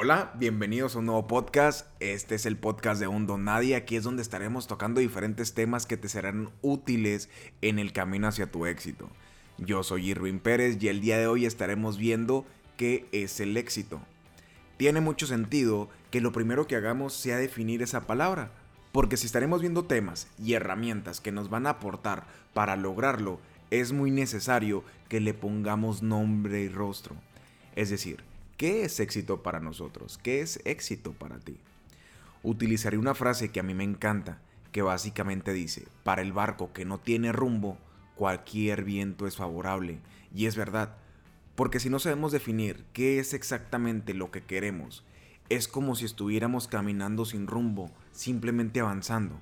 Hola, bienvenidos a un nuevo podcast. Este es el podcast de Un Don Nadie. Aquí es donde estaremos tocando diferentes temas que te serán útiles en el camino hacia tu éxito. Yo soy Irwin Pérez y el día de hoy estaremos viendo qué es el éxito. Tiene mucho sentido que lo primero que hagamos sea definir esa palabra, porque si estaremos viendo temas y herramientas que nos van a aportar para lograrlo, es muy necesario que le pongamos nombre y rostro. Es decir, ¿Qué es éxito para nosotros? ¿Qué es éxito para ti? Utilizaré una frase que a mí me encanta, que básicamente dice, para el barco que no tiene rumbo, cualquier viento es favorable. Y es verdad, porque si no sabemos definir qué es exactamente lo que queremos, es como si estuviéramos caminando sin rumbo, simplemente avanzando.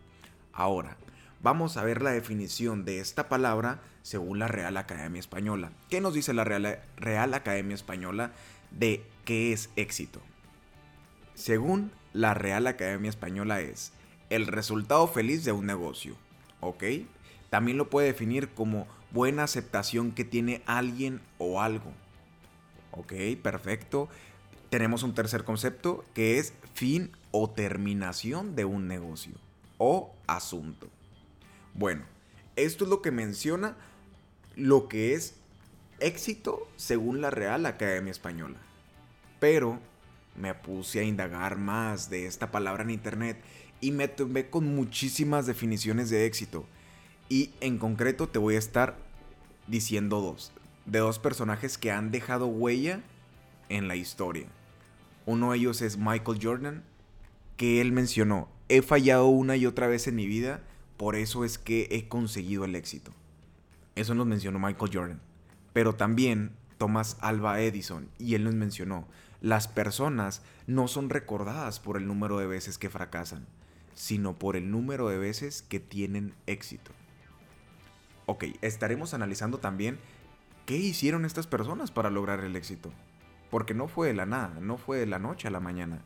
Ahora, vamos a ver la definición de esta palabra según la Real Academia Española. ¿Qué nos dice la Real, Real Academia Española? De qué es éxito. Según la Real Academia Española es el resultado feliz de un negocio, ¿ok? También lo puede definir como buena aceptación que tiene alguien o algo. ¿Ok? Perfecto. Tenemos un tercer concepto que es fin o terminación de un negocio o asunto. Bueno, esto es lo que menciona lo que es éxito según la Real Academia Española. Pero me puse a indagar más de esta palabra en internet y me tomé con muchísimas definiciones de éxito. Y en concreto te voy a estar diciendo dos. De dos personajes que han dejado huella en la historia. Uno de ellos es Michael Jordan, que él mencionó, he fallado una y otra vez en mi vida, por eso es que he conseguido el éxito. Eso nos mencionó Michael Jordan. Pero también Thomas Alba Edison, y él nos mencionó, las personas no son recordadas por el número de veces que fracasan, sino por el número de veces que tienen éxito. Ok, estaremos analizando también qué hicieron estas personas para lograr el éxito. Porque no fue de la nada, no fue de la noche a la mañana.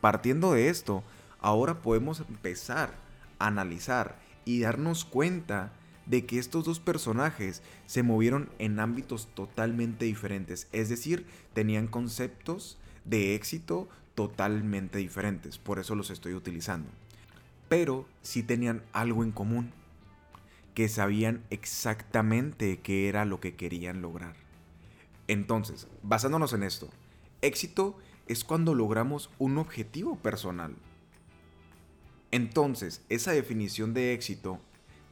Partiendo de esto, ahora podemos empezar a analizar y darnos cuenta de que estos dos personajes se movieron en ámbitos totalmente diferentes, es decir, tenían conceptos de éxito totalmente diferentes, por eso los estoy utilizando. Pero sí tenían algo en común, que sabían exactamente qué era lo que querían lograr. Entonces, basándonos en esto, éxito es cuando logramos un objetivo personal. Entonces, esa definición de éxito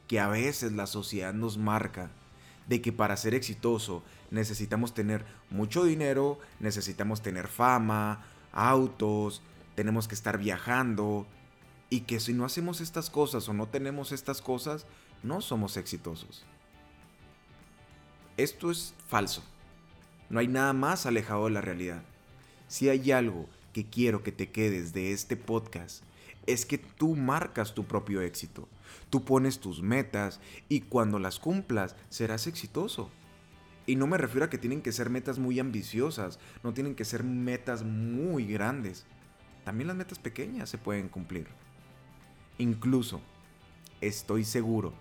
que a veces la sociedad nos marca de que para ser exitoso necesitamos tener mucho dinero, necesitamos tener fama, autos, tenemos que estar viajando y que si no hacemos estas cosas o no tenemos estas cosas, no somos exitosos. Esto es falso. No hay nada más alejado de la realidad. Si hay algo que quiero que te quedes de este podcast es que tú marcas tu propio éxito. Tú pones tus metas y cuando las cumplas serás exitoso. Y no me refiero a que tienen que ser metas muy ambiciosas, no tienen que ser metas muy grandes. También las metas pequeñas se pueden cumplir. Incluso, estoy seguro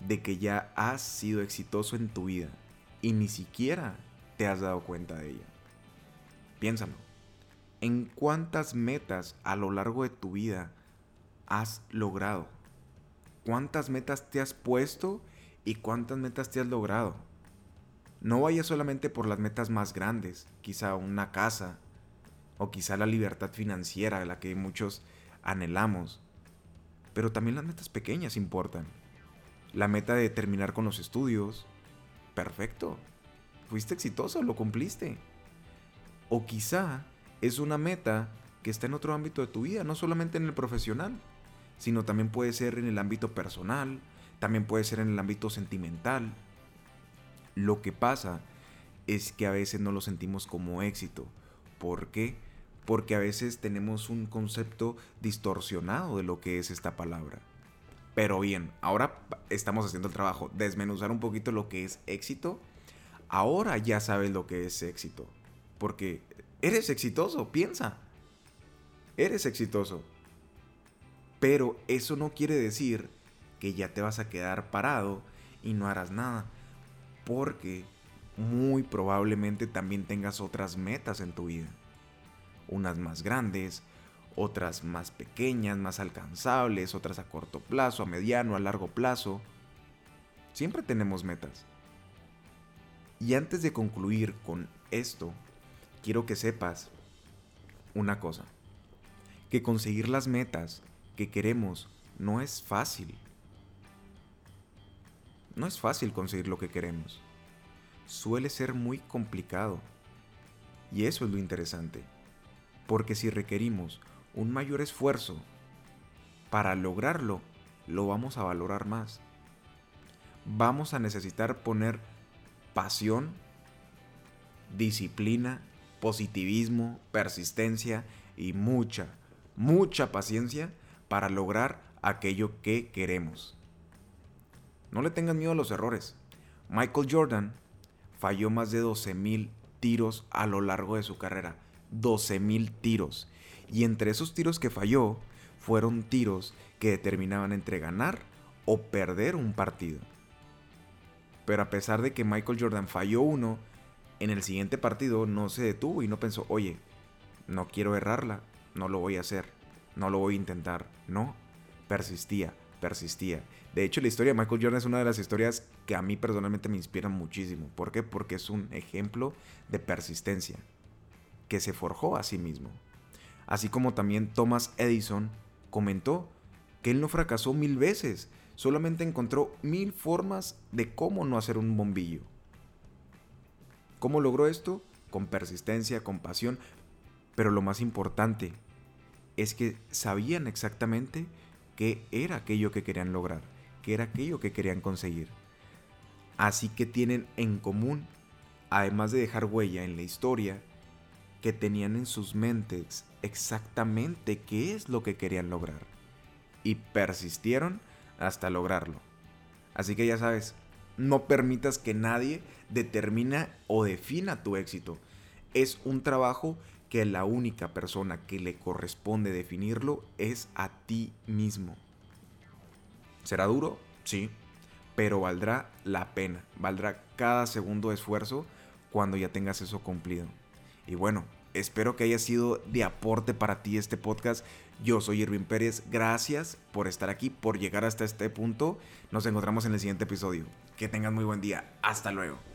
de que ya has sido exitoso en tu vida y ni siquiera te has dado cuenta de ella. Piénsalo. ¿En cuántas metas a lo largo de tu vida has logrado? ¿Cuántas metas te has puesto y cuántas metas te has logrado? No vayas solamente por las metas más grandes, quizá una casa o quizá la libertad financiera, la que muchos anhelamos. Pero también las metas pequeñas importan. La meta de terminar con los estudios. Perfecto. Fuiste exitoso, lo cumpliste. O quizá es una meta que está en otro ámbito de tu vida, no solamente en el profesional sino también puede ser en el ámbito personal, también puede ser en el ámbito sentimental. Lo que pasa es que a veces no lo sentimos como éxito. ¿Por qué? Porque a veces tenemos un concepto distorsionado de lo que es esta palabra. Pero bien, ahora estamos haciendo el trabajo, desmenuzar un poquito lo que es éxito. Ahora ya sabes lo que es éxito. Porque eres exitoso, piensa. Eres exitoso. Pero eso no quiere decir que ya te vas a quedar parado y no harás nada. Porque muy probablemente también tengas otras metas en tu vida. unas más grandes, otras más pequeñas, más alcanzables, otras a corto plazo, a mediano, a largo plazo. Siempre tenemos metas. Y antes de concluir con esto, quiero que sepas una cosa, que conseguir las metas que queremos no es fácil. No es fácil conseguir lo que queremos. Suele ser muy complicado. Y eso es lo interesante. Porque si requerimos un mayor esfuerzo para lograrlo, lo vamos a valorar más. Vamos a necesitar poner pasión, disciplina, positivismo, persistencia y mucha, mucha paciencia para lograr aquello que queremos. No le tengan miedo a los errores. Michael Jordan falló más de 12.000 tiros a lo largo de su carrera. 12.000 tiros. Y entre esos tiros que falló, fueron tiros que determinaban entre ganar o perder un partido. Pero a pesar de que Michael Jordan falló uno, en el siguiente partido no se detuvo y no pensó, oye, no quiero errarla, no lo voy a hacer, no lo voy a intentar. No, persistía, persistía. De hecho, la historia de Michael Jordan es una de las historias que a mí personalmente me inspiran muchísimo. ¿Por qué? Porque es un ejemplo de persistencia, que se forjó a sí mismo. Así como también Thomas Edison comentó que él no fracasó mil veces, solamente encontró mil formas de cómo no hacer un bombillo. ¿Cómo logró esto? Con persistencia, con pasión, pero lo más importante es que sabían exactamente qué era aquello que querían lograr, qué era aquello que querían conseguir. Así que tienen en común, además de dejar huella en la historia, que tenían en sus mentes exactamente qué es lo que querían lograr. Y persistieron hasta lograrlo. Así que ya sabes, no permitas que nadie determine o defina tu éxito. Es un trabajo que la única persona que le corresponde definirlo es a ti mismo. ¿Será duro? Sí, pero valdrá la pena, valdrá cada segundo esfuerzo cuando ya tengas eso cumplido. Y bueno, espero que haya sido de aporte para ti este podcast. Yo soy Irving Pérez, gracias por estar aquí, por llegar hasta este punto. Nos encontramos en el siguiente episodio. Que tengan muy buen día. Hasta luego.